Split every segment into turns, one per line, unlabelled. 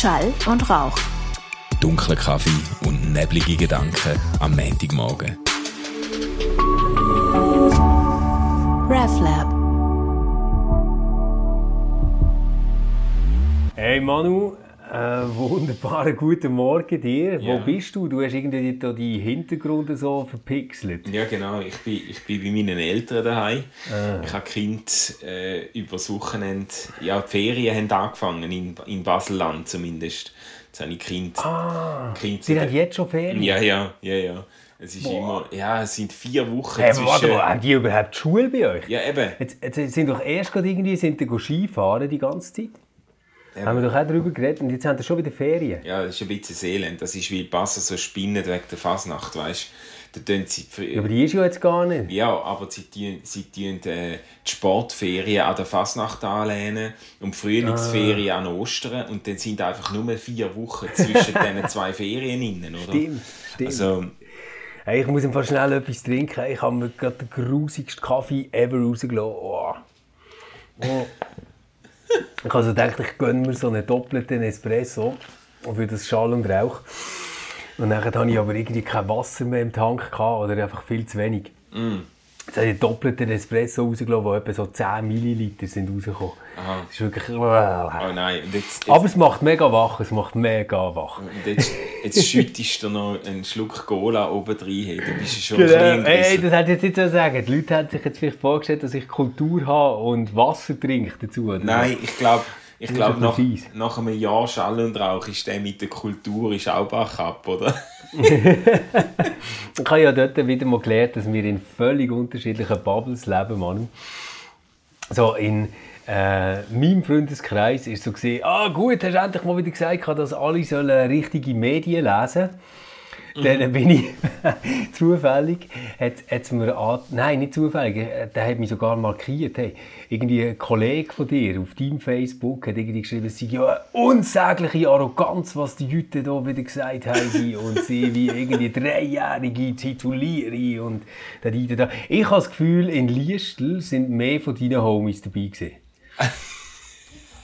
Schall und Rauch.
Dunkler Kaffee und neblige Gedanken am Montagmorgen.
RefLab.
Hey Manu, äh, wunderbaren guten Morgen dir.
Ja.
Wo bist du? Du hast irgendwie da die Hintergründe so verpixelt.
Ja, genau. Ich bin, ich bin bei meinen Eltern daheim.
Ah.
Ich habe Kind äh, über das Wochenende, ja, die Ferien haben angefangen, in, in Baselland zumindest. Jetzt habe ich Kind.
Ah,
kind
Sie haben jetzt schon Ferien?
Ja, ja, ja, ja. Es ist immer, ja, es sind vier Wochen
Hey, warte
zwischen...
mal, haben die überhaupt Schule bei euch?
Ja, eben.
Jetzt, jetzt sind doch erst gerade irgendwie sind die Skifahren die ganze Zeit.
Eben.
Haben wir doch auch darüber geredet und jetzt haben sie schon wieder Ferien.
Ja, das ist ein bisschen Seeland. Das ist wie Basel so spinnen wegen der Fasnacht, weißt? Da tun sie...
Ja, aber die ist ja jetzt gar nicht.
Ja, aber sie tun, sie tun äh, die Sportferien an der Fasnacht anlehnen und die Frühlingsferien an Ostern und dann sind einfach nur vier Wochen zwischen diesen zwei Ferien innen, oder?
Stimmt, stimmt.
Also,
Hey, ich muss einfach schnell etwas trinken. Ich habe mir gerade den grusigsten Kaffee ever rausgelassen. Oh. Oh. Ich habe also gedacht, ich gönne mir so einen doppelten Espresso für das Schall und Rauch. Und dann hatte ich aber irgendwie kein Wasser mehr im Tank oder einfach viel zu wenig. Jetzt habe ich einen doppelten Espresso rausgelassen, wo etwa so 10 Milliliter sind rausgekommen.
Aha.
Das ist wirklich...
oh nein, jetzt, jetzt,
Aber es macht mega wach, es macht mega wach.
und jetzt, jetzt schüttest du noch einen Schluck Cola oben rein. Hey, du bist schon
Genau.
ein bisschen
Ey, das hätte ich jetzt nicht so sagen. Die Leute hätten sich jetzt vielleicht vorgestellt, dass ich Kultur habe und Wasser trinke dazu. Oder?
Nein, ich glaube, ich
ist
glaub,
ein
nach, nach einem Jahr Schall und Rauch ist der mit der Kultur ist auch bach ab, oder?
Ich habe ja dort wieder mal gelernt, dass wir in völlig unterschiedlichen Bubbles leben, Manu. So in äh, meinem Freundeskreis ist so gesehen, ah gut, hast endlich mal wieder gesagt, dass alle sollen richtige Medien lesen. Dann bin ich zufällig, hat, hat's mir an, nein, nicht zufällig, der hat mich sogar markiert. Hey, irgendwie ein Kollege von dir auf deinem Facebook hat irgendwie geschrieben, es sei ja unsägliche Arroganz, was die Leute da wieder gesagt haben und sie wie irgendwie dreijährige Tituliere und da, da, da. Ich habe das Gefühl, in Liestl sind mehr von deinen Homies dabei gewesen.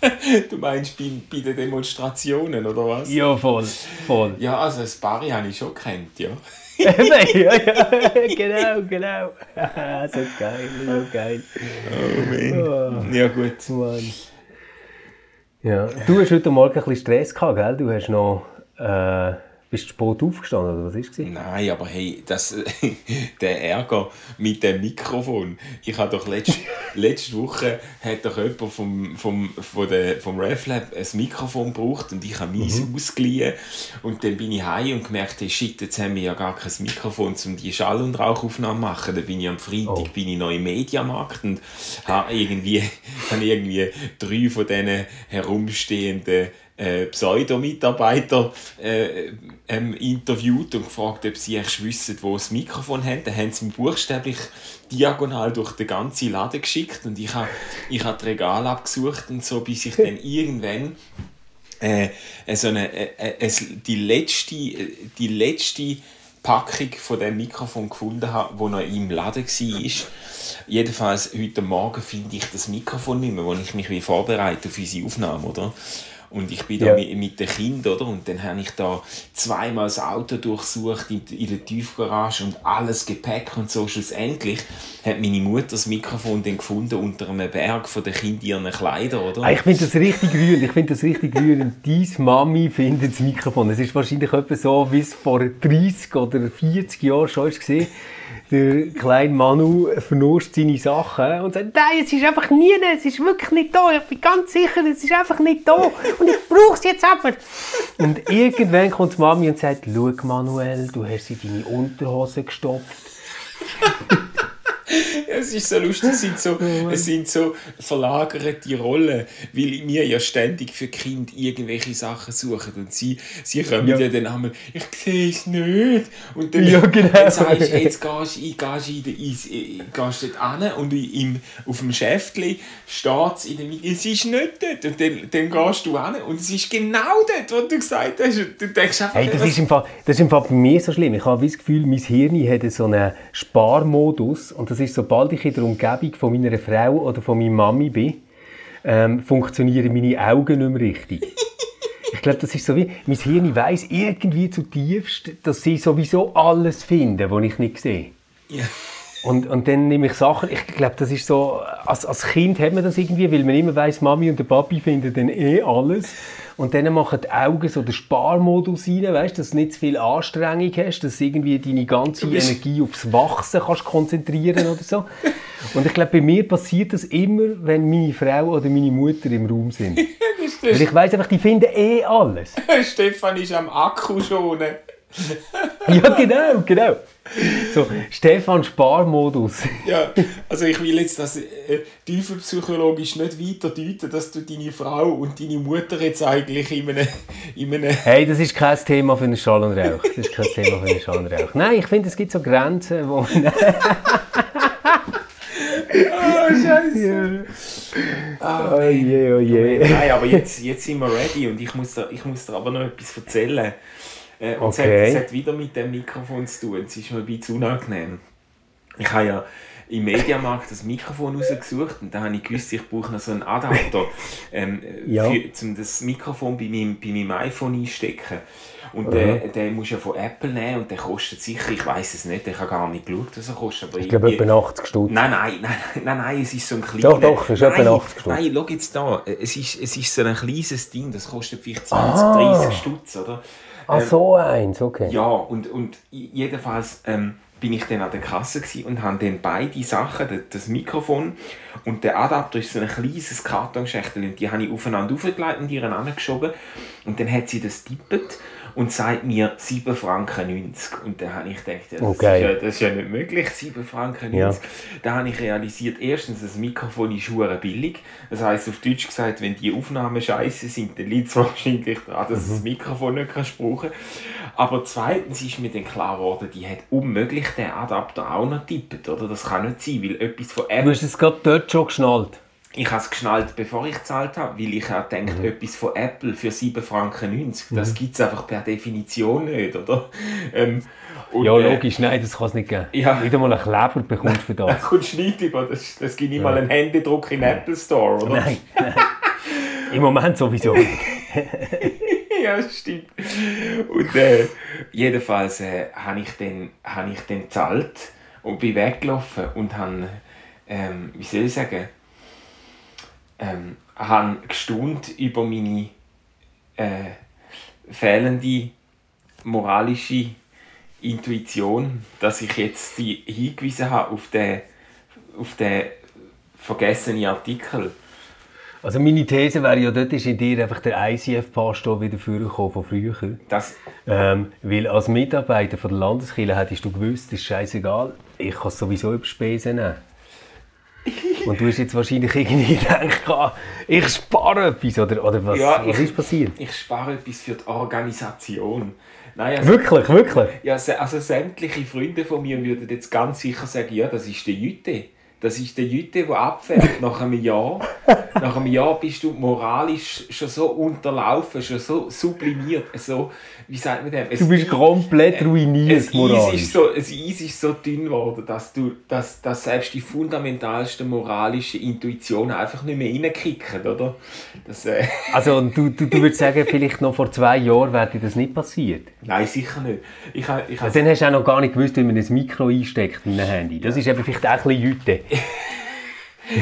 Du meinst bei, bei den Demonstrationen, oder was?
Ja, voll, voll.
Ja, also das Barry habe ich schon kennt, ja.
ja, ja, genau, genau. so geil, so geil.
Oh Mann. Ja gut.
Mann. Ja. Du hast heute Morgen ein bisschen Stress gehabt, gell? Du hast noch, äh, bist du spät aufgestanden, oder was war es?
Nein, aber hey, das, der Ärger mit dem Mikrofon. Ich habe doch letzte, letzte Woche hat doch jemand vom, vom, von der, vom RefLab ein Mikrofon gebraucht und ich habe meins ausgeliehen. Und dann bin ich heim und gemerkt, hey, shit, jetzt haben wir ja gar kein Mikrofon, um die Schall- und Rauchaufnahmen zu machen. Dann bin ich am Freitag
Oh.
bin ich noch im Mediamarkt und habe irgendwie, habe irgendwie drei von diesen herumstehenden äh, Pseudo-Mitarbeiter äh, ähm, interviewt und gefragt, ob sie echt wissen, wo das Mikrofon haben. Dann haben sie mir buchstäblich diagonal durch den ganzen Laden geschickt und ich habe ich hab das Regal abgesucht und so, bis ich dann irgendwann äh, so eine, äh, äh, die letzte, äh, die letzte Packung von dem Mikrofon gefunden habe, wo noch im Laden war. Jedenfalls heute Morgen finde ich das Mikrofon nicht mehr, wo ich mich wie vorbereite auf unsere Aufnahme, oder? Und ich bin da
Ja.
mit, mit den Kindern, oder? Und dann habe ich da zweimal das Auto durchsucht in, in der Tiefgarage und alles Gepäck und so. Schlussendlich hat meine Mutter das Mikrofon dann gefunden unter einem Berg von den Kindern ihren Kleidern, oder?
Ah, Ich finde das richtig rührend. Ich finde das richtig rührend. Deine Mami findet das Mikrofon. Es ist wahrscheinlich etwa so, wie es vor 30 oder 40 Jahren schon war. Der kleine Manu vernuscht seine Sachen und sagt, nein, es ist einfach nie, es ist wirklich nicht da. Ich bin ganz sicher, es ist einfach nicht da. Und ich brauche es jetzt aber. Und irgendwann kommt Mami und sagt, schau Manuel, du hast in deine Unterhose gestopft.
Es ist so lustig, es sind so, es sind so verlagerte Rollen, weil wir ja ständig für Kinder irgendwelche Sachen suchen und sie, sie kommen
Ja.
dann einmal, ich sehe es nicht. Und dann,
Ja, genau.
dann sagst du, jetzt gehst du gehst du in äh, gehst dort an und im, auf dem Schäftchen steht es in der Mitte, es ist nicht dort. Und dann, dann gehst du an und es ist genau dort, wo du gesagt hast. Und du denkst einfach,
Hey, das
was-
ist, im Fall, das ist im Fall bei mir so schlimm. Ich habe das Gefühl, mein Hirn hat so einen Sparmodus. Und das ist, sobald ich in der Umgebung von meiner Frau oder von meiner Mami bin, ähm, funktionieren meine Augen nicht mehr richtig. ich glaube, das ist so wie, mein Hirn weiss irgendwie zutiefst, dass sie sowieso alles finden, was ich nicht sehe.
Ja.
Und, und dann nehme ich Sachen, ich glaube, das ist so, als, als Kind hat man das irgendwie, weil man immer weiss, Mami und der Papi finden dann eh alles. Und dann machen die Augen so den Sparmodus rein, weißt, dass du nicht zu viel Anstrengung hast, dass du irgendwie deine ganze Energie aufs Wachsen kannst konzentrieren oder so. Und ich glaube, bei mir passiert das immer, wenn meine Frau oder meine Mutter im Raum sind. Weil ich weiss einfach, die finden eh alles.
Stefan ist am Akku schonen.
Ja, genau, genau. So, Stefan Sparmodus.
Ja, also ich will jetzt das äh, tiefenpsychologisch nicht weiter deuten, dass du deine Frau und deine Mutter jetzt eigentlich in einem... In einem
Hey, das ist kein Thema für einen Schall und Rauch. Das ist kein Thema für einen Schall und Rauch. Nein, ich finde, es gibt so Grenzen, wo...
oh, Scheiße.
oh je, oh je.
Nein, aber jetzt, jetzt sind wir ready und ich muss dir, ich muss dir aber noch etwas erzählen. Äh, und
Okay.
es, hat, es hat wieder mit dem Mikrofon zu tun. Es ist mir ein bisschen unangenehm. Ich habe ja im Mediamarkt das Mikrofon rausgesucht und da habe ich gewusst, ich brauche noch so einen Adapter, ähm,
Ja.
für, um das Mikrofon bei meinem, bei meinem iPhone einstecken. Und den, den musst du ja von Apple nehmen und der kostet sicher, ich weiß es nicht, ich habe gar nicht geschaut, was er kostet. Aber
Ich glaube, etwa 80 Stutz.
Nein, nein, nein, nein, nein, es ist so ein kleiner...
Doch, doch, es ist etwa
nein,
80 Stutz.
Nein, schau jetzt da, es ist, es ist so ein kleines Ding, das kostet vielleicht 20,
Ah.
30 Stutz, oder?
Ah, so eins, okay.
Ja, und, und jedenfalls ähm, bin ich dann an der Kasse und habe dann beide Sachen, das, Mikrofon und der Adapter ist so ein kleines Kartonschächtel und die habe ich aufeinander aufgelegt und ineinander geschoben und dann hat sie das tippet und sagt mir 7 Franken 90 und dann habe ich gedacht, ja, das,
Okay.
ist, ja, das ist ja nicht möglich, 7 Franken 90.
Ja.
Da habe ich realisiert, erstens, das Mikrofon ist hure billig. Das heisst, auf Deutsch gesagt, wenn die Aufnahmen scheiße sind, dann liegt es wahrscheinlich daran, dass
Mhm.
das Mikrofon nicht kannst brauchen Aber zweitens ist mir dann klar geworden, die hat unmöglich den Adapter auch noch tippet, oder? Das kann nicht sein, weil etwas von
Du
Apple...
hast es gerade dort schon geschnallt.
Ich habe es geschnallt, bevor ich gezahlt habe, weil ich auch denke,
Mhm.
etwas von Apple für 7 Franken 90, das gibt es einfach per Definition nicht, oder? Ähm,
Ja,
äh,
logisch, nein, das kann es nicht geben.
Ja.
Wieder mal einen Kleber bekommst für
Da
das.
kommst du nicht über, das, das gibt nicht mal einen Händedruck in den Apple Store, oder?
Nein, nein. Im Moment sowieso nicht.
ja, das stimmt. Und äh, jedenfalls äh, habe ich dann, habe ich gezahlt und bin weggelaufen und habe, ähm, wie soll ich sagen, ähm, habe gestaunt über meine äh, fehlende moralische Intuition, dass ich jetzt die hingewiesen habe auf den, auf den vergessenen Artikel.
Also meine These wäre ja, dort ist in dir einfach der ICF-Pastor wieder vorgekommen von früher.
Das,
Ähm, weil als Mitarbeiter von der Landeskirche hättest du gewusst, das ist scheißegal, ich kann es sowieso über Spesen nehmen. Und du hast jetzt wahrscheinlich irgendwie gedacht, ah, ich spare etwas, oder, oder was,
Ja,
was
ich-
ist passiert?
ich spare etwas für die Organisation. Nein, also,
Wirklich, wirklich?
ja, also sämtliche Freunde von mir würden jetzt ganz sicher sagen, ja, das ist der Jüte. Das ist der Jüte, der abfährt nach einem Jahr. Nach einem Jahr bist du moralisch schon so unterlaufen, schon so sublimiert, so, wie sagt man dem?
Du bist komplett ruiniert,
Eis,
moralisch.
ist so, das Eis ist so dünn geworden, dass, du, dass, dass selbst die fundamentalsten moralischen Intuitionen einfach nicht mehr reinkicken, oder? Das, äh,
Also du, du, du würdest sagen, vielleicht noch vor zwei Jahren wäre dir das nicht passiert.
nein, sicher nicht. Ich, ich, ha-
Also, dann hast du auch noch gar nicht gewusst, wie man ein Mikro einsteckt in ein Handy. Das ist eben vielleicht auch ein bisschen Jüte.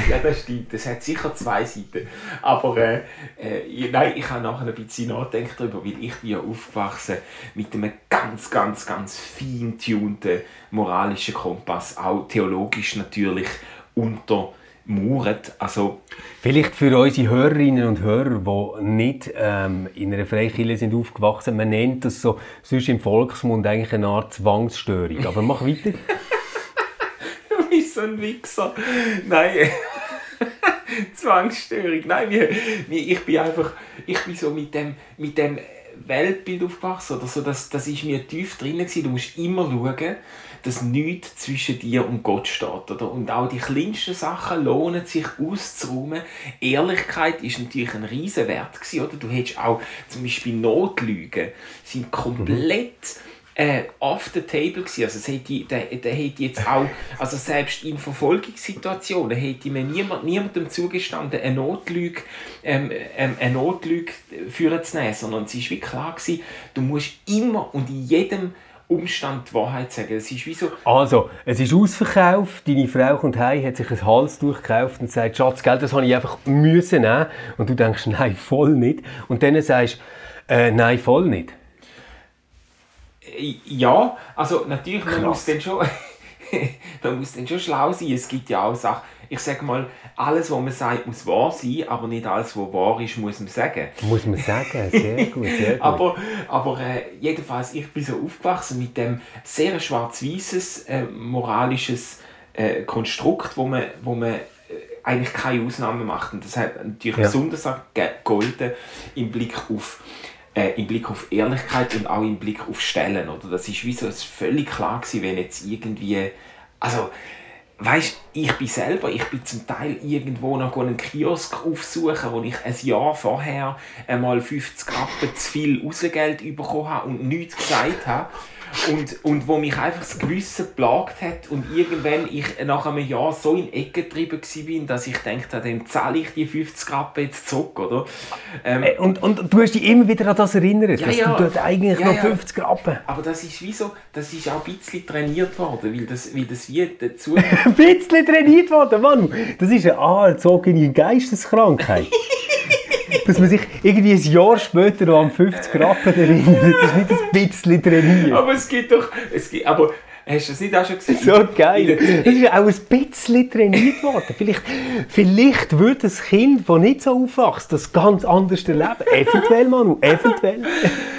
Ja, das stimmt. Das hat sicher zwei Seiten. Aber äh, äh, ich- nein, ich habe nachher ein bisschen nachgedacht darüber, weil ich bin ja aufgewachsen mit einem ganz, ganz, ganz fein tunten moralischen Kompass, auch theologisch natürlich untermauert. Also,
Vielleicht für unsere Hörerinnen und Hörer, die nicht ähm, in einer Freikirche sind aufgewachsen, man nennt das so, sonst im Volksmund eigentlich eine Art Zwangsstörung. Aber mach weiter.
ein Wichser. Nein. Zwangsstörung. Nein, wir, wir, ich bin einfach, ich bin so mit dem, mit dem Weltbild aufgewachsen. Oder so, das, das ist mir tief drin. Gewesen. Du musst immer schauen, dass nichts zwischen dir und Gott steht. Oder? Und auch die kleinsten Sachen lohnen sich auszuräumen. Ehrlichkeit ist natürlich ein Riesenwert. Gewesen, oder? Du hättest auch zum Beispiel Notlügen sind komplett äh, off the table gewesen. Also es hätte, der, der hätte jetzt auch, also selbst in Verfolgungssituationen hätte mir niemand, niemandem zugestanden, eine Notlüge, ähm, ähm, eine Notlüge führen zu nehmen, sondern es war wie klar gewesen, du musst immer und in jedem Umstand die Wahrheit sagen. Es ist wie so...
Also, es ist ausverkauft, deine Frau kommt heim, hat sich ein Hals durchgekauft und sagt, Schatz, Geld, das habe ich einfach müssen nehmen. Und du denkst, nein, voll nicht. Und dann sagst du, äh, nein, voll nicht.
Äh, ja, also natürlich, man muss, dann schon, man muss dann schon schlau sein. Es gibt ja auch Sachen, ich sage mal, alles, was man sagt, muss wahr sein, aber nicht alles, was wahr ist, muss man sagen.
Muss man sagen, sehr gut, sehr gut.
aber aber äh, jedenfalls, ich bin so aufgewachsen mit dem sehr schwarz-weißes äh, moralisches äh, Konstrukt, wo man, wo man äh, eigentlich keine Ausnahme macht. Und das hat natürlich ja. besonders gegolten im Blick auf äh, im Blick auf Ehrlichkeit und auch im Blick auf Stellen. Oder? Das ist wie so völlig klar gewesen, wenn jetzt irgendwie, also weißt, ich bin selber, ich bin zum Teil irgendwo noch einen Kiosk aufsuchen, wo ich ein Jahr vorher einmal 50 Rappen zu viel Rausgeld bekommen habe und nichts gesagt habe und, und wo mich einfach das Gewissen plagt hat und irgendwann ich nach einem Jahr so in Ecke getrieben war, dass ich dachte, dann zahle ich die 50 Rappen jetzt zurück, oder?
Ähm, äh, und, und du hast dich immer wieder an das erinnert, ja, dass ja, du eigentlich ja, noch 50 Rappen...
Aber das ist wie so, das ist auch ein bisschen trainiert worden, weil das, weil das wie dazu...
ein bisschen trainiert worden, Mann! Das ist eine angezogene Geisteskrankheit. dass man sich irgendwie ein Jahr später noch an 50 Rappen erinnert. Das ist nicht ein bisschen trainiert.
Aber es gibt doch... Es gibt, aber Hast du das nicht auch schon gesehen?
So geil. Das ist auch ein bisschen trainiert worden. Vielleicht, vielleicht würde ein Kind, das nicht so aufwächst, das ganz anders erleben. Eventuell, Manu, eventuell.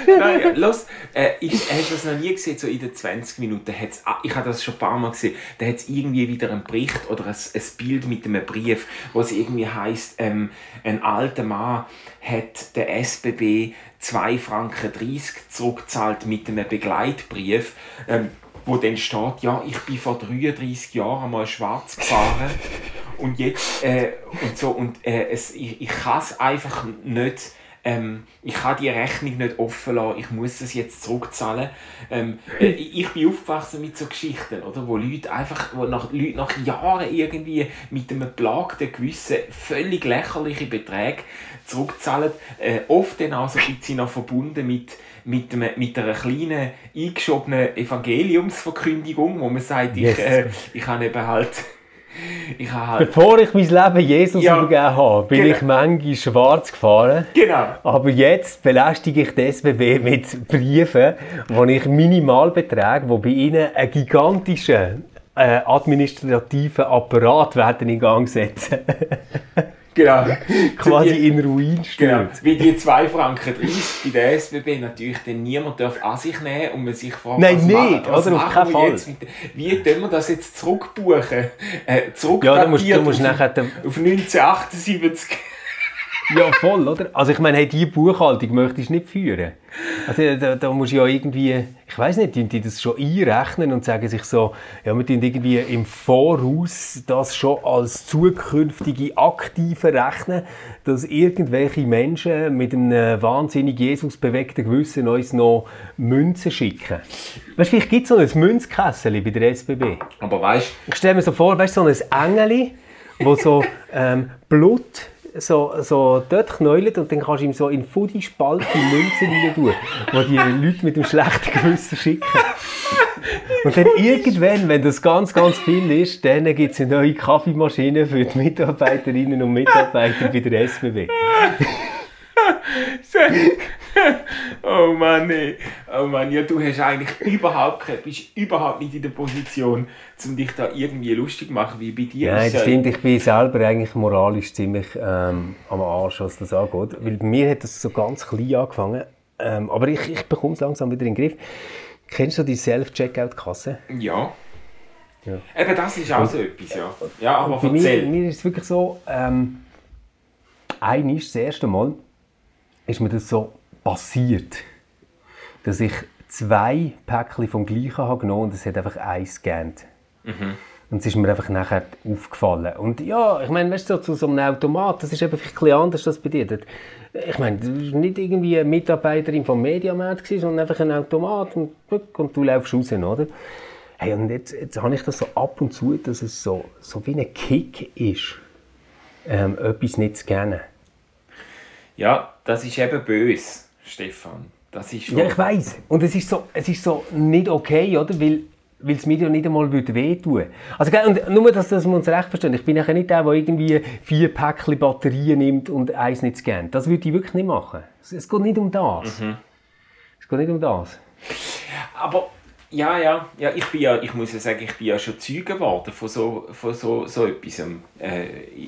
Nein, los, äh, ich, hast du das noch nie gesehen, so in den 20 Minuten, hat's, ah, ich habe das schon ein paar Mal gesehen, da hat es irgendwie wieder einen Bericht oder ein, ein Bild mit einem Brief, wo es irgendwie heisst, ähm, ein alter Mann hat der SBB 2 Franken 30 zurückgezahlt mit einem Begleitbrief. Ähm, wo dann steht, ja, ich bin vor 33 Jahren mal schwarz gefahren. Und jetzt äh, und so und äh, es, ich, ich kann es einfach nicht ähm, ich kann die Rechnung nicht offen lassen, ich muss es jetzt zurückzahlen. Ähm, äh, ich bin aufgewachsen mit so Geschichten, oder, wo Leute einfach, wo nach, Leute nach Jahren irgendwie mit einem belagten Gewissen völlig lächerliche Beträge zurückzahlen, äh, oft dann auch so ein bisschen noch verbunden mit mit, einem, mit einer kleinen eingeschobenen Evangeliumsverkündigung, wo man sagt, yes. ich, äh, ich habe eben halt
ich halt Bevor ich mein Leben Jesus ja, übergeben habe, bin genau. ich manchmal schwarz gefahren.
Genau.
Aber jetzt belästige ich die SBB mit Briefen, wo ich Minimalbeträge, die bei ihnen einen gigantischen äh, administrativen Apparat werden in Gang setzen.
Genau.
Quasi die, in Ruin stürzt.
Genau. Wie die 2 Franken 30 bei der SBB natürlich dann niemand darf an sich nehmen und man sich fragt,
Nein, was nicht, was oder auf keinen Fall.
Mit, wie können wir das jetzt zurückbuchen? Äh, zurück
ja, du musst, du musst
auf,
nachher
auf 1978.
Ja, voll, oder? Also ich meine, hey, diese Buchhaltung möchtest du nicht führen. Also da, da musst du ja irgendwie, ich weiß nicht, die, die das schon einrechnen und sagen sich so, ja, wir tun irgendwie im Voraus das schon als zukünftige Aktive rechnen, dass irgendwelche Menschen mit einem wahnsinnig Jesus bewegten Gewissen uns noch Münzen schicken. Weißt du, vielleicht gibt es so ein Münzkessel bei der SBB.
Aber weißt
Ich stelle mir so vor, weißt du, so ein Engel, wo so ähm, Blut so, so dort knäulet und dann kannst du ihm so in Fudi Spalt die Münzen rein tun, die die Leute mit dem schlechten Gewissen schicken. Und dann irgendwann, wenn das ganz, ganz viel ist, dann gibt es eine neue Kaffeemaschine für die Mitarbeiterinnen und Mitarbeiter bei der SBB.
oh Mann, ey. Oh Mann, ja, du hast eigentlich überhaupt keine, bist überhaupt nicht in der Position, um dich da irgendwie lustig zu machen, wie bei dir.
Nein, das stimmt. Ich bin selber eigentlich moralisch ziemlich ähm, am Arsch, was das angeht. Weil bei mir hat das so ganz klein angefangen. Ähm, aber ich, ich bekomme es langsam wieder in den Griff. Kennst du die Self-Checkout-Kasse?
Ja. ja. Eben, das ist auch und, so etwas, ja. Ja, aber bei
mir, mir, ist es wirklich so, ähm, einmal, das erste Mal, ist mir das so passiert, dass ich zwei Päckchen vom gleichen habe genommen und es hat einfach eins gescannt. Mhm. Und es ist mir einfach nachher aufgefallen. Und ja, ich meine, weißt du, so, zu so einem Automat, das ist eben vielleicht ein bisschen anders als bei dir. Ich meine, das war nicht irgendwie eine Mitarbeiterin vom Mediamarkt, sondern einfach ein Automat und, und du läufst raus, oder? Hey, und jetzt, jetzt habe ich das so ab und zu, dass es so, so wie ein Kick ist, ähm, etwas nicht zu kennen.
Ja, das ist eben böse, Stefan. Das ist
Ja, ich weiß. Und es ist so, es ist so nicht okay, oder? Weil, weil es mir ja nicht einmal würde wehtun Also, gell, und nur, dass, dass wir uns recht verstehen. Ich bin nachher nicht der, der irgendwie vier Päckchen Batterien nimmt und eins nicht scannt. Das würde ich wirklich nicht machen. Es, es geht nicht um das. Es geht nicht um das.
Aber ja, ja, ja, ich bin ja, ich muss ja sagen, ich bin ja schon Zeuge geworden von so, von so, so etwas äh,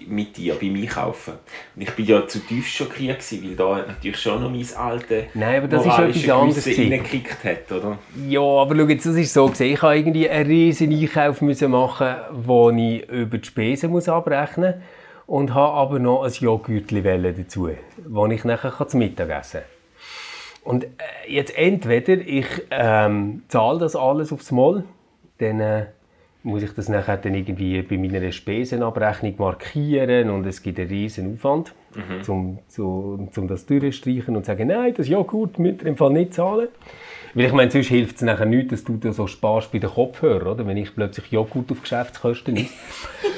mit dir beim Einkaufen. Und ich bin ja zutiefst schockiert gewesen, weil da natürlich schon noch mein altes
Nein, aber das ist etwas anderes gewesen.
reingekickt hat, oder?
Ja, aber schau jetzt, das ist so gesehen. Ich habe irgendwie einen riesen Einkauf müssen machen, wo ich über die Spesen muss abrechnen muss und habe aber noch ein Joghurtli dazu, wo ich nachher zum Mittagessen kann. Und äh, jetzt entweder ich ähm, zahle das alles aufs Mal, dann äh, muss ich das nachher dann irgendwie bei meiner Spesenabrechnung markieren und es gibt einen riesen Aufwand, um zum, zum das durchstreichen und sagen, nein, das Joghurt müsst ihr im Fall nicht zahlen. Weil ich meine, sonst hilft es nachher nicht, dass du da so sparst bei den Kopfhörern, oder? wenn ich plötzlich Joghurt auf Geschäftskosten esse.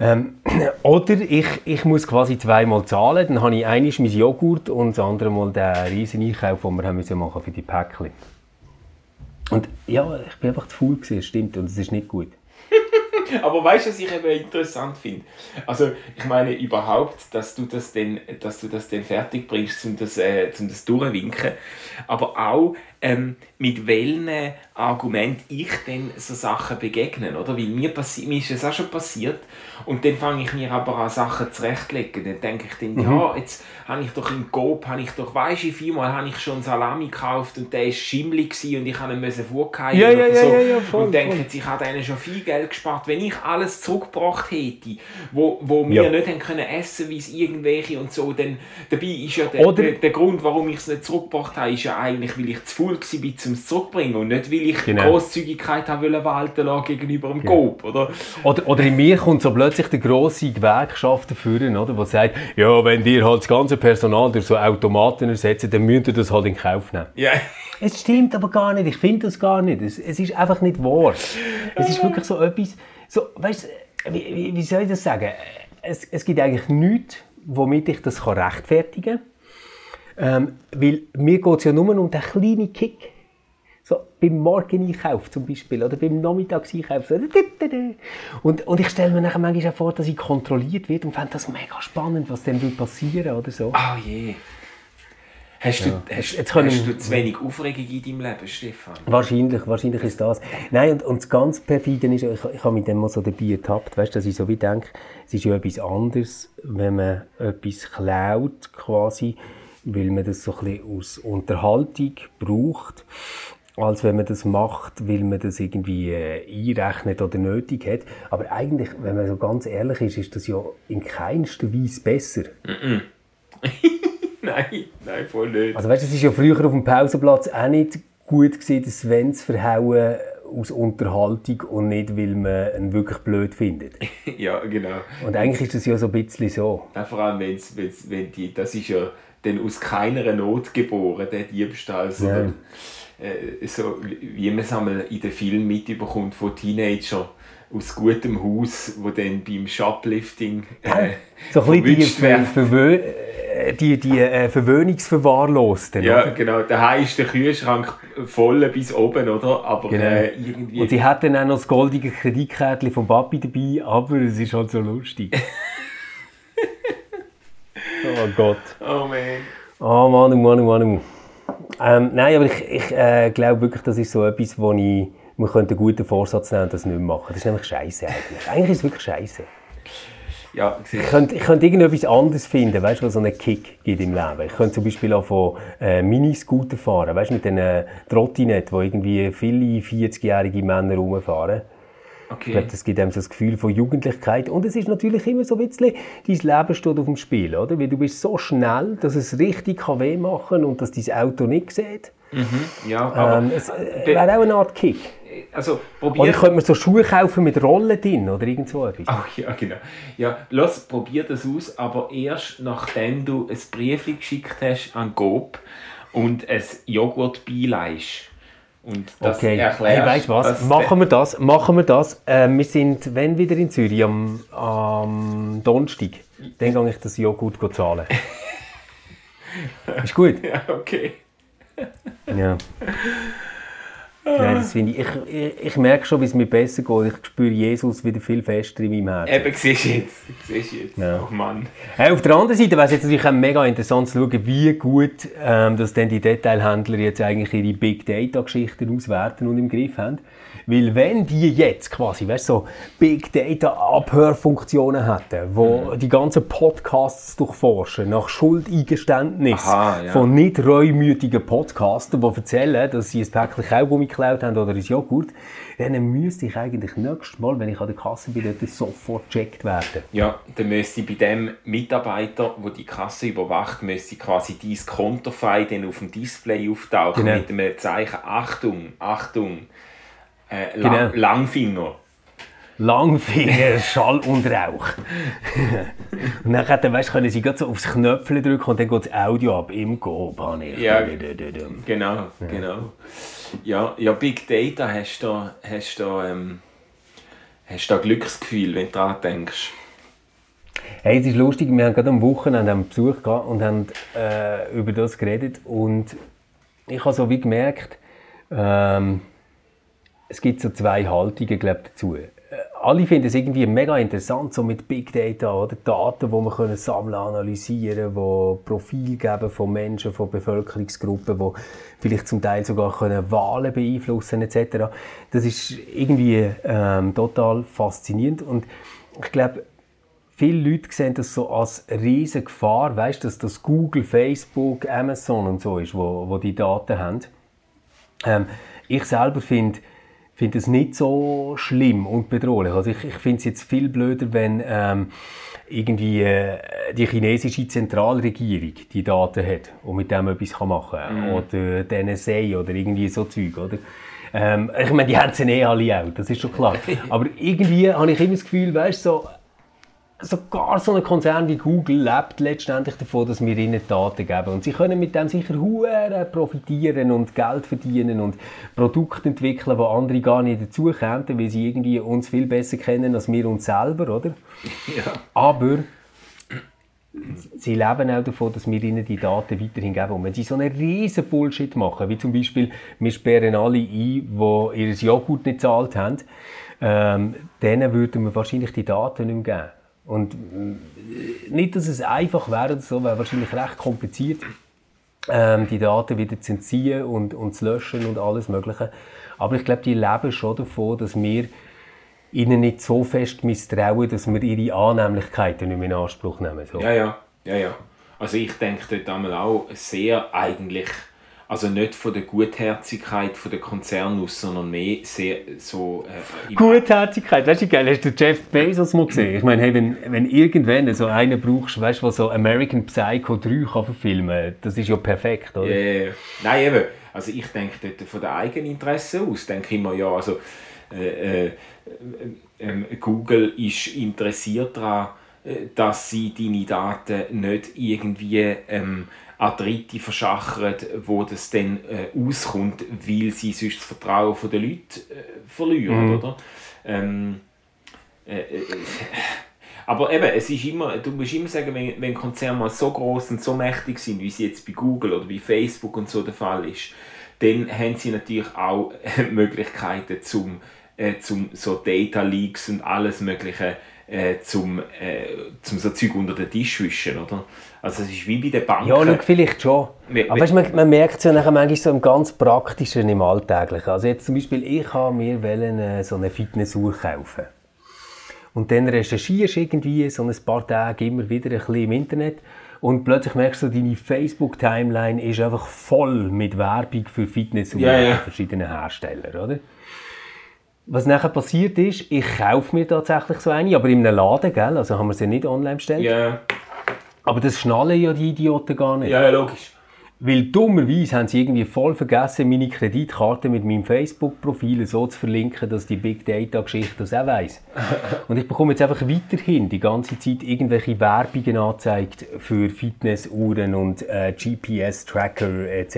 ähm, oder ich, ich muss quasi zweimal zahlen, dann habe ich einmal mein Joghurt und das andere Mal den riesen Einkauf, den wir haben machen für die Päckchen. Und ja, ich bin einfach zu faul gewesen, stimmt, und es ist nicht gut.
Aber weißt du, was ich eben interessant finde? Also, ich meine überhaupt, dass du das dann, dass du das dann fertig bringst, um das, äh, um das durchwinken. Aber auch, ähm, mit welchen Argumenten ich dann so Sachen begegnen, oder? Weil mir, passi mir ist es auch schon passiert und dann fange ich mir aber an Sachen zurechtlegen. Dann denke ich dann,
Mhm.
ja, jetzt habe ich doch im Coop, habe ich doch, weisst du, viermal habe ich schon Salami gekauft und der war schimmelig und ich habe ihn müssen vorgehen
Ja,
oder
ja,
so.
ja, ja, voll,
und denke jetzt, ich habe denen schon viel Geld gespart. Wenn ich alles zurückgebracht hätte, wo, wo wir
Ja.
nicht haben können essen, wie es irgendwelche und so, dann dabei ist ja der, der, der Grund, warum ich es nicht zurückgebracht habe, ist ja eigentlich, weil ich zu faul war, um es zurückzubringen und nicht, weil ich
Genau.
Grosszügigkeit habe wollen walten lassen gegenüber dem Coop, oder?
Oder, oder in mir kommt so plötzlich der grosse Gewerkschafter führen, oder, der sagt, ja, wenn ihr halt das ganze Personal durch so Automaten ersetzt, dann müsst ihr das halt in Kauf nehmen.
Ja.
Es stimmt aber gar nicht, ich finde das gar nicht. Es, es ist einfach nicht wahr. Es ist wirklich so etwas, so, weißt, wie, wie, wie soll ich das sagen? Es, es gibt eigentlich nichts, womit ich das kann rechtfertigen kann. Ähm, weil mir geht es ja nur um den kleinen Kick. So, beim Morgeneinkauf zum Beispiel oder beim Nachmittagseinkauf. Und, und ich stelle mir nachher manchmal auch vor, dass ich kontrolliert wird und fände das mega spannend, was dann passieren oder so.
Oh je. Hast du, hast,
Jetzt- können
hast du zu wenig Aufregung in deinem Leben, Stefan?
Wahrscheinlich, wahrscheinlich ist das. Nein, und, und das ganz perfide ist, ich, ich habe mich dann mal so dabei ertappt, weißt, dass ich so wie denke, es ist ja etwas anderes, wenn man etwas klaut, quasi, weil man das so ein bisschen aus Unterhaltung braucht, als wenn man das macht, weil man das irgendwie äh, einrechnet oder nötig hat. Aber eigentlich, wenn man so ganz ehrlich ist, ist das ja in keinster Weise besser.
nein, nein, voll nicht.
Also weißt, es ist ja früher auf dem Pausenplatz auch nicht gut gewesen, den Sven zu verhauen aus Unterhaltung und nicht, weil man ihn wirklich blöd findet.
ja, genau.
Und eigentlich ist das ja so ein bisschen so.
Ja, vor allem, wenn's, wenn's, wenn die, das ist ja dann aus keiner Not geboren, der Diebstahl, sondern äh, so, wie- man es einmal in den Filmen mitbekommt von Teenagern aus gutem Haus, wo dann beim Shoplifting äh,
So ein bisschen äh, die, die äh, Verwöhnungsverwahrlosten.
Ja,
oder?
genau. Daheim ist der Kühlschrank voll bis oben, oder? Aber
Genau.
äh, irgendwie...
Und sie hat dann auch noch das goldige Kreditkärtchen vom Papi dabei, aber es ist halt so lustig. oh Gott.
oh man.
Oh Manu, Manu, Manu. Ähm, nein, aber ich, ich äh, glaube wirklich, das ist so etwas, wo ich, man könnte einen guten Vorsatz nehmen und das nicht machen. Das ist nämlich scheiße eigentlich. Eigentlich ist es wirklich scheiße.
Ja,
Ich könnte, ich könnte irgendetwas anderes finden, weißt du, was so einen Kick gibt im Leben. Ich könnte zum Beispiel auch von äh, Miniscooter fahren, weißt du, mit den Trottinetten, wo irgendwie viele 40-jährige Männer rumfahren. Ich
okay.
glaube, das gibt einem so das Gefühl von Jugendlichkeit. Und es ist natürlich immer so ein bisschen, dein Leben steht auf dem Spiel, oder? Weil du bist so schnell, dass es richtig kann weh machen und dass dein Auto nicht sieht.
Ja, aber
Ähm, es äh, wäre auch eine Art Kick.
also
Oder
probier...
könnte man so Schuhe kaufen mit Rollen drin oder irgend so etwas?
Ach ja, genau. Ja, los, probier das aus, aber erst nachdem du ein Brief geschickt hast an Gob und ein Joghurt beileihst. Und das
Okay,
erklärst.
hey, weißt was? Machen wir das. Machen wir das. Äh, wir sind, wenn wieder in Zürich am, am Donnerstag, dann gehe ich das Joghurt zahlen. Ist gut?
Ja, okay.
Ja. Nein, das finde ich, ich, ich, ich merke schon, wie es mir besser geht. Ich spüre Jesus wieder viel fester in meinem Herzen.
Eben, siehst du jetzt. Siehst du jetzt.
Ja.
Oh Mann.
Hey, auf der anderen Seite wäre es jetzt natürlich auch mega interessant zu schauen, wie gut ähm, dass denn die Detailhändler jetzt eigentlich ihre Big Data Geschichten auswerten und im Griff haben. Weil wenn die jetzt quasi, weißt du, so Big Data Abhörfunktionen hätten, wo die ganzen Podcasts durchforschen, nach Schuldeingeständnis
Aha, ja.
von nicht reumütigen Podcaster, die erzählen, dass sie ein Päckchen Kaugummi geklaut haben oder ein Joghurt, dann müsste ich eigentlich nächstes Mal, wenn ich an der Kasse bin, dort sofort gecheckt werden.
Ja, dann müsste bei dem Mitarbeiter, der die Kasse überwacht, müsste quasi dein Kontofei dann auf dem Display auftauchen
Genau.
mit einem Zeichen Achtung, Achtung, äh, Lang
Genau.
Langfinger.
Langfinger, Schall und Rauch. und dann dann, weißt, können sie gerade so aufs Knöpfchen drücken und dann geht das Audio ab. Im Go, habe ich.
Ja. Genau, genau. Ja, ja, Big Data hast du da, hast du ähm, hast du da Glücksgefühl, wenn du daran denkst.
Hey, es ist lustig, wir haben gerade am Wochenende einen Besuch gehabt und haben äh, über das geredet und ich habe so wie gemerkt, ähm, es gibt so zwei Haltungen glaub, dazu. Äh, Alle finden es irgendwie mega interessant, so mit Big Data oder Daten, die man können sammeln, analysieren, die Profil geben von Menschen, von Bevölkerungsgruppen, die vielleicht zum Teil sogar können Wahlen beeinflussen etc. Das ist irgendwie ähm, total faszinierend und ich glaube, viele Leute sehen das so als riesige Gefahr, weißt, dass das Google, Facebook, Amazon und so ist, wo, wo die Daten haben. Ähm, ich selber finde find es nicht so schlimm und bedrohlich. Also ich, ich finde es jetzt viel blöder, wenn ähm, irgendwie äh, die chinesische Zentralregierung die Daten hat und mit dem etwas kann machen kann. Oder die NSA oder irgendwie so Zeug, oder? Ähm, ich meine, die haben sie eh alle auch, das ist schon klar. Aber irgendwie habe ich immer das Gefühl, weißt du, so, sogar so ein Konzern wie Google lebt letztendlich davon, dass wir ihnen Daten geben. Und sie können mit dem sicher hure profitieren und Geld verdienen und Produkte entwickeln, die andere gar nicht dazu kämen, weil sie irgendwie uns viel besser kennen als wir uns selber, oder?
Ja.
Aber sie leben auch davon, dass wir ihnen die Daten weiterhin geben. Und wenn sie so einen riesen Bullshit machen, wie zum Beispiel, wir sperren alle ein, die ihr Joghurt nicht gezahlt haben, ähm, denen würden wir wahrscheinlich die Daten nicht mehr geben. Und äh, nicht, dass es einfach wäre, so wäre wahrscheinlich recht kompliziert, ähm, die Daten wieder zu entziehen und, und zu löschen und alles Mögliche. Aber ich glaube, die leben schon davon, dass wir ihnen nicht so fest misstrauen, dass wir ihre Annehmlichkeiten nicht mehr in Anspruch nehmen. So.
Ja, ja, ja, ja. Also ich denke dort einmal auch sehr eigentlich, also nicht von der Gutherzigkeit von der Konzern aus, sondern mehr sehr so... Äh,
Gutherzigkeit, weißt du, geil, hast du Jeff Bezos mal gesehen? Ich meine, hey, wenn, wenn irgendwann so einen brauchst, weißt du, der so American Psycho 3 kann verfilmen kann, das ist ja perfekt, oder?
Äh, nein, eben. Also ich denke dort von der eigenen Interesse aus, denke ich mir, ja, also äh, äh, ähm, Google ist interessiert daran, dass sie deine Daten nicht irgendwie ähm, an Dritte verschachern, wo das dann äh, auskommt, weil sie sonst das Vertrauen von den Leuten äh, verlieren, oder? Ähm, äh, äh, aber eben, es ist immer, du musst immer sagen, wenn, wenn Konzerne mal so groß und so mächtig sind, wie sie jetzt bei Google oder bei Facebook und so der Fall ist, dann haben sie natürlich auch äh, Möglichkeiten zum, äh, zum so Data Leaks und alles Mögliche äh, zum, äh, zum so Zeug unter den Tisch wischen, oder? Also es ist wie bei den Banken.
Ja, schau, vielleicht schon.
Wir-
Aber weißt, man, man merkt es ja nachher manchmal so im ganz Praktischen, im Alltäglichen. Also jetzt zum Beispiel, ich habe mir wollen, äh, so eine Fitnessuhr kaufen. Und dann recherchierst du irgendwie so ein paar Tage immer wieder ein bisschen im Internet und plötzlich merkst du, deine Facebook-Timeline ist einfach voll mit Werbung für Fitnessuhren
Ja, ja.
von verschiedenen Herstellern, oder? Was nachher passiert ist, ich kaufe mir tatsächlich so eine, aber in einem Laden, gell? also haben wir sie nicht online bestellt.
Ja,
Aber das schnallen ja die Idioten gar nicht.
ja, ja, logisch.
Weil dummerweise haben sie irgendwie voll vergessen, meine Kreditkarte mit meinem Facebook-Profil so zu verlinken, dass die Big Data-Geschichte das auch weiss. Und ich bekomme jetzt einfach weiterhin die ganze Zeit irgendwelche Werbungen angezeigt für Fitnessuhren und äh, GPS-Tracker etc.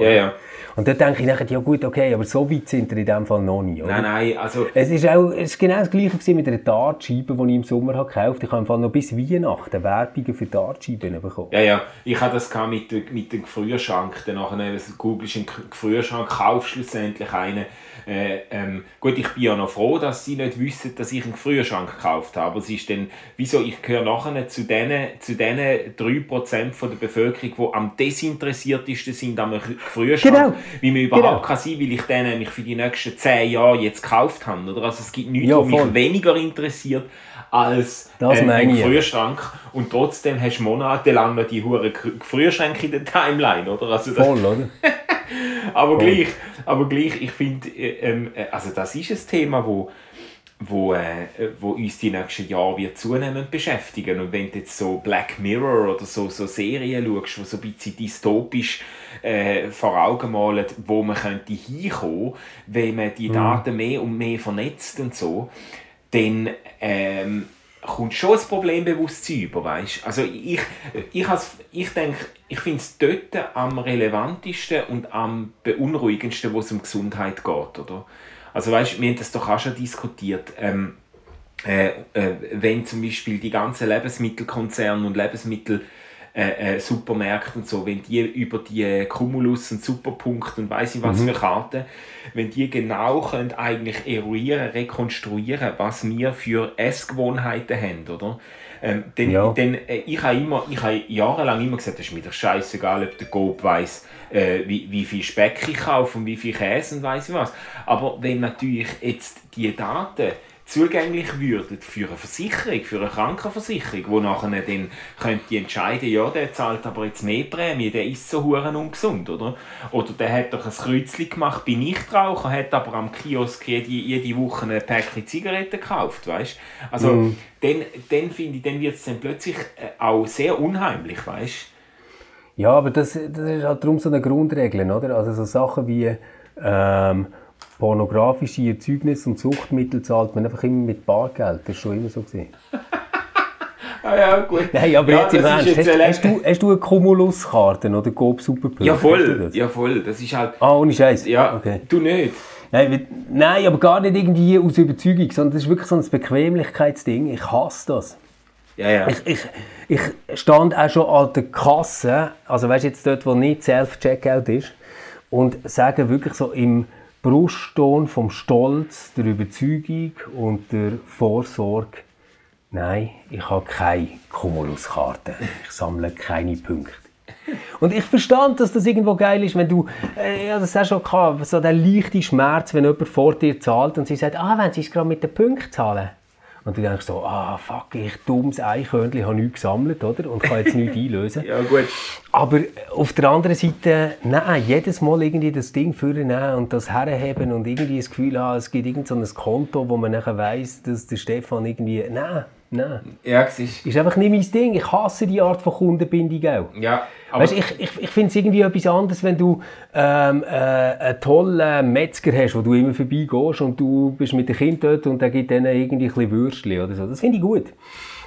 Ja, ja.
Und dann denke ich nachher, ja gut, okay, aber so weit sind wir in dem Fall noch nie. Oder?
Nein, nein, also...
Es ist auch es ist genau das Gleiche gewesen mit einer Dartscheibe, die ich im Sommer habe gekauft habe. Ich habe im Fall noch bis Weihnachten Werbungen für Dartscheiben bekommen.
Ja, ja, ich hatte das mit, der- mit dem Gefrierschrank. Dann nachher googelst du einen Gefrierschrank, kaufst schlussendlich einen. Äh, ähm, gut, ich bin ja noch froh, dass sie nicht wissen, dass ich einen Gefrierschrank gekauft habe. Aber es ist dann, wieso, ich gehöre nachher zu diesen zu den 3% von der Bevölkerung, die am desinteressiertesten sind am Gefrierschrank.
Genau.
Wie man überhaupt
Genau.
kann sein, weil ich den nämlich für die nächsten 10 Jahre jetzt gekauft habe. Oder? Also es gibt nichts,
Ja,
was mich weniger interessiert als
Das
ein. Gefrierschrank. Und trotzdem hast du monatelang noch die hure Gefrierschränke in der Timeline, oder? Also das,
Voll, oder?
aber gleich, aber gleich, ich finde, äh, ähm, äh, also das ist ein Thema, wo wo, äh, wo uns die nächsten Jahre wird zunehmend beschäftigen. Und wenn du jetzt so Black Mirror oder so, so Serien schaust, die so ein bisschen dystopisch äh, vor Augen malen, wo man könnte hinkommen, wenn man die Daten mehr und mehr vernetzt und so, dann ähm, kommt schon ein Problembewusstsein über, weißt? Also ich, ich, has- ich denke, ich finde es dort am relevantesten und am beunruhigendsten, wo es um Gesundheit geht, oder? Also weißt, wir haben das doch auch schon diskutiert. Ähm, äh, äh, wenn zum Beispiel die ganzen Lebensmittelkonzerne und Lebensmittel äh, äh, Supermärkte und so, wenn die über die Cumulus und Superpunkt und weiß ich was für Karten, wenn die genau können eigentlich eruieren, rekonstruieren, was wir für Essgewohnheiten haben, oder? Ähm, dann,
Ja.
dann, äh, ich habe immer, ich habe jahrelang immer gesagt, es ist mir doch scheißegal, ob der Gob weiss, äh, wie, wie viel Speck ich kaufe und wie viel Käse und weiß ich was. Aber wenn natürlich jetzt die Daten zugänglich würden für eine Versicherung, für eine Krankenversicherung, wo nachher dann könnte entscheiden, ja, der zahlt aber jetzt mehr Prämie, der ist so huren ungesund, oder? Oder der hat doch ein Kreuzchen gemacht bei Nichtraucher, hat aber am Kiosk jede, jede Woche ein Päckchen Zigaretten gekauft, weißt? Also, dann, dann finde ich, dann wird es dann plötzlich äh, auch sehr unheimlich, weißt?
Ja, aber das, das ist halt darum so eine Grundregel, oder? Also so Sachen wie ähm, pornografische Erzeugnisse und Suchtmittel zahlt man einfach immer mit Bargeld. Das ist schon immer so gesehen.
Ah ja, gut.
Nein, aber
ja,
jetzt im Ernst, hast, hast, du, hast du eine Cumulus-Karte oder Coop Superpunkte?
Ja, voll, ja, voll. Das ist halt...
Ah, ohne Scheiß.
Ja,
Okay.
du nicht.
Nein, nein, aber gar nicht irgendwie aus Überzeugung, sondern das ist wirklich so ein Bequemlichkeitsding. Ich hasse das.
Ja, ja.
Ich, ich, ich stand auch schon an der Kasse, also weißt du jetzt dort, wo nicht Self-Checkout ist, und sage wirklich so im Brustton vom Stolz, der Überzeugung und der Vorsorge, nein, ich habe keine Cumulus-Karte. Ich sammle keine Punkte. Und ich verstand, dass das irgendwo geil ist, wenn du, äh, ja, das hast du schon gehabt, so der leichte Schmerz, wenn jemand vor dir zahlt und sie sagt, ah, wenn sie es gerade mit den Punkten zahlen. Und du denkst so, ah, fuck, ich dummes Eichhörnchen habe nichts gesammelt, oder? Und kann jetzt nichts einlösen.
Ja, gut.
Aber auf der anderen Seite, nein, jedes Mal irgendwie das Ding vornehmen und das herheben und irgendwie das Gefühl haben, es gibt irgend so ein Konto, wo man nachher weiss, dass der Stefan irgendwie, nein, nein.
Ja, es ist...
Einfach nicht mein Ding. Ich hasse die Art von Kundenbindung auch.
Ja, aber...
Weißt, ich, ich, ich finde es irgendwie etwas anderes, wenn du ähm, äh, einen tollen Metzger hast, wo du immer vorbeigehst und du bist mit dem Kind dort und der gibt denen irgendwie ein bisschen Würstchen oder so. Das finde ich gut.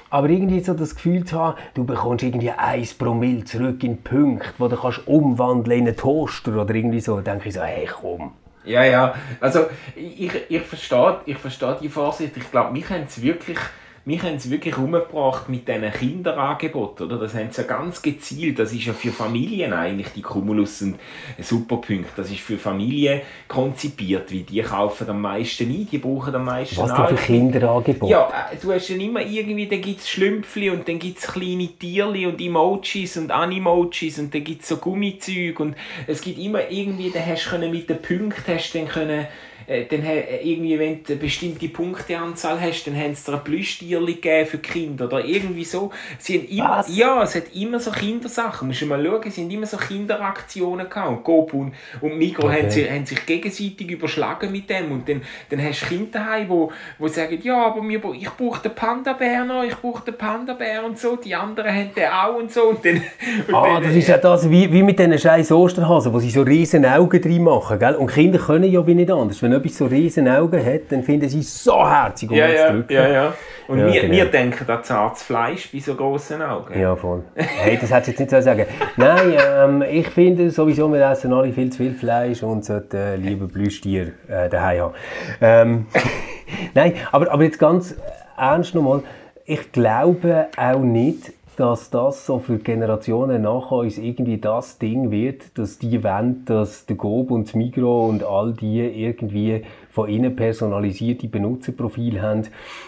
Aber irgendwie so das Gefühl zu haben, du bekommst irgendwie 1 Promille zurück in Punkte, die du kannst umwandeln in einen Toaster oder irgendwie so, dann denke ich so, hey komm.
Ja, ja. Also, ich, ich verstehe ich verstehe die Vorsicht. Ich glaube, mich haben es wirklich, mich haben es wirklich umgebracht mit diesen Kinderangeboten, oder? Das haben sie ja ganz gezielt. Das ist ja für Familien eigentlich, die Cumulus und Superpunkte. Das ist für Familien konzipiert, wie die kaufen am meisten ein, die brauchen am meisten
Was denn für. Kinderangebote?
Ja, äh, du hast dann immer irgendwie, dann gibt es Schlümpfli und dann gibt es kleine Tierli und Emojis und Animojis und dann gibt es so Gummizeug und es gibt immer irgendwie, da hast du mit den Punkten hast du dann können äh, dann, äh, irgendwie, wenn du eine bestimmte Punkteanzahl hast, dann haben sie dir ein Plüschtierchen gegeben für Kinder oder irgendwie so. Sie haben immer,
Was?
ja, es hat immer so Kindersachen. Musst du mal schauen, es sind immer so Kinderaktionen gehabt. Und Coop und, und Migros
Okay.
haben, sie, haben sich gegenseitig überschlagen mit dem. Und dann, dann hast du Kinder daheim, wo, wo sagen, ja, aber mir, ich brauche den Panda-Bär noch, ich brauche den Panda-Bär und so. Die anderen haben den auch und so. Und dann, und
Ah,
dann,
das ist ja das, wie, wie mit diesen scheiß Osterhasen, wo sie so riesen Augen drin machen, gell? Und Kinder können ja wie nicht anders. Wenn etwas so riesen Augen hat, dann finden sie es so herzig, um
ja, ja,
drücken.
ja, ja. Und
Ja,
wir,
genau.
wir denken an zartes Fleisch bei so grossen Augen.
Ja, voll. Hey, das hättest du jetzt nicht so sagen Nein, ähm, ich finde sowieso, wir essen alle viel zu viel Fleisch und sollten äh, lieber Plüschtier äh, daheim haben. Ähm, Nein, aber, aber jetzt ganz ernst nochmal. Ich glaube auch nicht, dass das so für Generationen nach uns irgendwie das Ding wird, dass die wollen, dass der Gob und das Migro und all die irgendwie von innen personalisierte Benutzerprofile haben,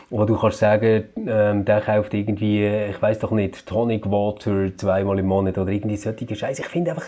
wo du kannst sagen, ähm, der kauft irgendwie, ich weiß doch nicht, Tonic Water zweimal im Monat oder irgendwie solche Scheiße. Ich finde einfach,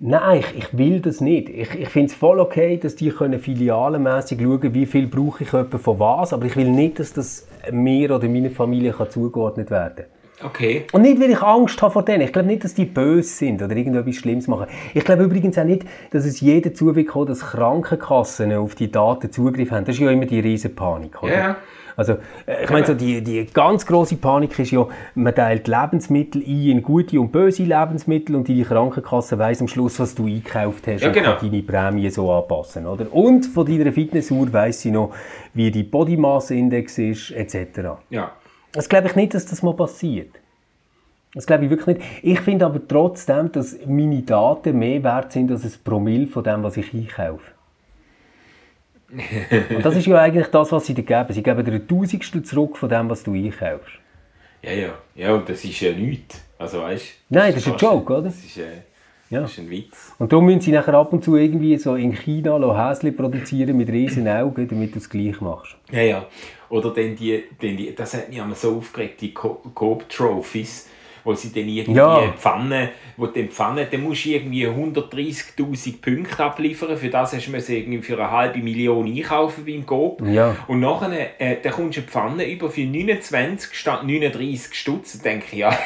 Nein, ich, ich will das nicht. Ich, ich finde es voll okay, dass die können filialenmässig schauen, wie viel brauche ich jemanden von was, aber ich will nicht, dass das mir oder meiner Familie kann zugeordnet werden
Okay.
Und nicht, weil ich Angst habe vor denen. Ich glaube nicht, dass die böse sind oder irgendetwas Schlimmes machen. Ich glaube übrigens auch nicht, dass es jedem zu wird kommen, dass Krankenkassen auf die Daten Zugriff haben. Das ist ja immer die riesen Panik, oder?
Ja.
Also, äh, ich meine, so die, die ganz große Panik ist ja, man teilt Lebensmittel ein in gute und böse Lebensmittel und die Krankenkasse weiss am Schluss, was du eingekauft hast
Ja,
und
genau.
kann deine Prämie so anpassen, oder? Und von deiner Fitnessuhr weiss sie noch, wie die Body Mass Index ist, etc.
Ja.
Das glaube ich nicht, dass das mal passiert. Das glaube ich wirklich nicht. Ich finde aber trotzdem, dass meine mehr wert sind als ein Promille von dem, was ich einkaufe. Und das ist ja eigentlich das, was sie dir geben. Sie geben dir ein Tausendstel zurück von dem, was du einkaufst.
Ja, ja. Ja, und das ist ja nichts. Also, weißt
Nein, das ist ein Joke, oder?
Das ist, äh,
Ja.
das ist ein Witz.
Und darum müssen sie nachher ab und zu irgendwie so in China Häschen produzieren mit riesen Augen, damit du es gleich machst.
Ja, ja. Oder dann die, dann die das hat mich immer so aufgeregt, die Co- Coop-Trophies, wo sie dann irgendwie
Ja.
Pfanne, wo die Pfanne, dann musst du irgendwie 130'000 Punkte abliefern, für das hast du irgendwie für eine halbe Million einkaufen beim Coop.
Ja.
Und nachher, äh, dann kommst du eine Pfanne über für 29 statt 39 Stutz, dann denke ich, ja,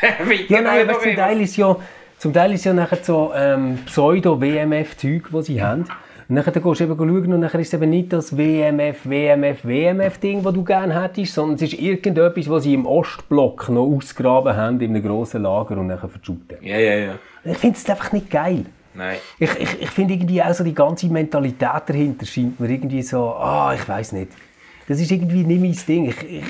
Ja, nein,
genau
aber zum Teil ist ja, zum Teil ist ja nachher so ähm, Pseudo-WMF-Zeug, das sie haben. Und nachher dann gehst du eben schauen und nachher ist es eben nicht das WMF, WMF, WMF-Ding, das du gerne hättest, sondern es ist irgendetwas, was sie im Ostblock noch ausgraben haben, in einem grossen Lager und nachher verschütten.
Ja, ja, ja.
Ich finde es einfach nicht geil.
Nein.
Ich, ich, ich finde irgendwie auch so die ganze Mentalität dahinter scheint mir irgendwie so, ah, ich weiß nicht. Das ist irgendwie nicht mein Ding. Ich, ich,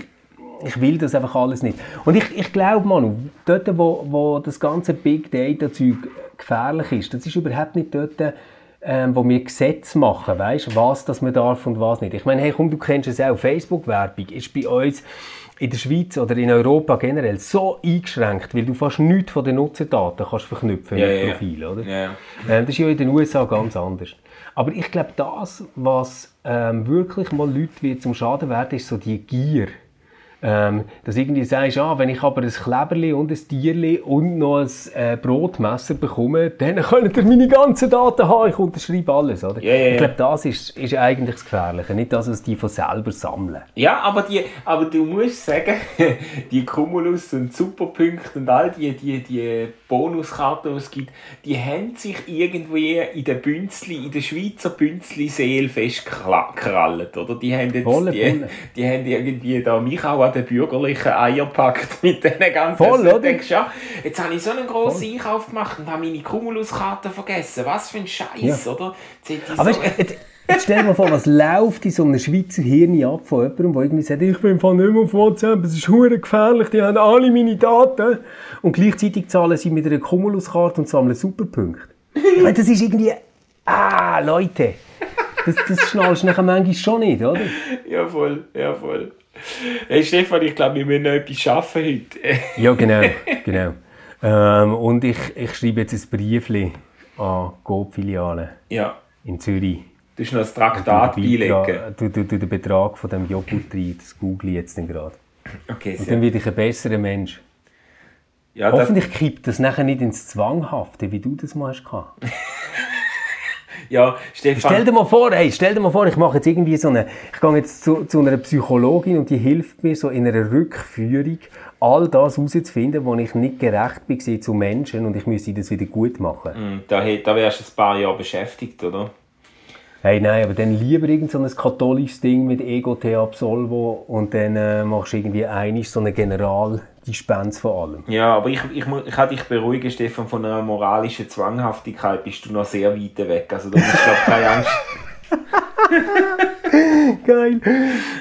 ich will das einfach alles nicht. Und ich, ich glaube, Manu, dort, wo, wo das ganze Big Data-Zeug gefährlich ist, das ist überhaupt nicht dort, ähm, wo wir Gesetze machen, weißt, was das man darf und was nicht. Ich meine, hey, komm, du kennst es auch, Facebook-Werbung ist bei uns in der Schweiz oder in Europa generell so eingeschränkt, weil du fast nichts von den Nutzerdaten kannst verknüpfen
Ja,
mit
ja.
Profilen, oder?
Ja.
Ähm, das ist ja in den USA ganz anders. Aber ich glaube, das, was ähm, wirklich mal Leute wird zum Schaden werden, ist so die Gier. Ähm, dass irgendwie sagst, ah, wenn ich aber ein Kleberli und ein Tierli und noch ein äh, Brotmesser bekomme, dann könnt ihr meine ganzen Daten haben, ich unterschreibe alles. Oder?
Ja, ja.
Ich glaube, das ist, ist eigentlich das Gefährliche, nicht das, was die von selber sammeln.
Ja, aber, die, aber du musst sagen, die Cumulus und Superpunkte und all die, die, die Bonuskarten, die es gibt, die haben sich irgendwie in der Bünzli, in der Schweizer Bünzli-Seele festgekrallt, oder? Die haben jetzt,
Volle
die, die haben irgendwie da mich auch an den bürgerlichen Eier gepackt mit diesen ganzen...
Voll, oder?
denkst, ja, jetzt habe ich so einen grossen Einkauf gemacht und habe meine Cumulus-Karte vergessen. Was für ein Scheiß,
Ja.
oder? Jetzt hätte ich
Aber
so-
weißt, jetzt, jetzt stell dir mal vor, was läuft in so einem Schweizer Hirn ab von jemandem, der irgendwie sagt, ich bin im Fall nicht mehr auf WhatsApp, es ist hure gefährlich, die haben alle meine Daten. Und gleichzeitig zahlen sie mit einer Cumulus-Karte und sammeln Superpunkte. Ich meine, das ist irgendwie... Ah, Leute. Das, das schnallst du nachher manchmal schon nicht, oder?
Ja, voll, ja, voll. Hey Stefan, ich glaube, wir müssen noch etwas schaffen heute.
Ja, genau. genau. Ähm, und ich, ich schreibe jetzt ein Briefchen an die Coop-Filiale
ja,
in Zürich.
du hast noch das Traktat beilegen.
Du, du, du den Betrag von dem Joghurt rein, das google ich jetzt gerade.
Okay,
Und dann werde ich ein besserer Mensch.
Ja, das,
Hoffentlich kippt das nachher nicht ins Zwanghafte, wie du das mal hast.
Ja, Stefan.
Stell dir mal vor, hey, stell dir mal vor, ich mache jetzt irgendwie so eine, ich gehe jetzt zu, zu einer Psychologin und die hilft mir so in einer Rückführung, all das herauszufinden, wo ich nicht gerecht bin zu Menschen und ich müsste das wieder gut machen.
Hm, Da, da wärst du ein paar Jahre beschäftigt, oder?
Hey, nein, aber dann lieber irgend so ein katholisches Ding mit Ego Te Absolvo und dann äh, machst du irgendwie einig so eine Generaldispenz von allem.
Ja, aber ich, ich, ich kann dich beruhigen, Stefan, von einer moralischen Zwanghaftigkeit bist du noch sehr weit weg. Also da musst du keine Angst.
Geil.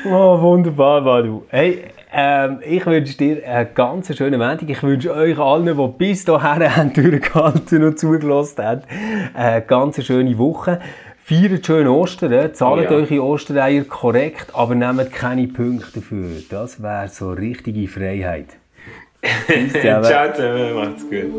Oh, wunderbar, Manu. Hey, ähm, ich wünsche dir einen ganz schönen Montag. Ich wünsche euch allen, die bis dahin haben durchgehalten und zugelassen haben, eine ganz schöne Woche. Feiert schön Ostern, zahlt
Oh ja.
eure Ostereier korrekt, aber nehmt keine Punkte dafür. Das wäre so richtige Freiheit.
Ciao, macht's gut.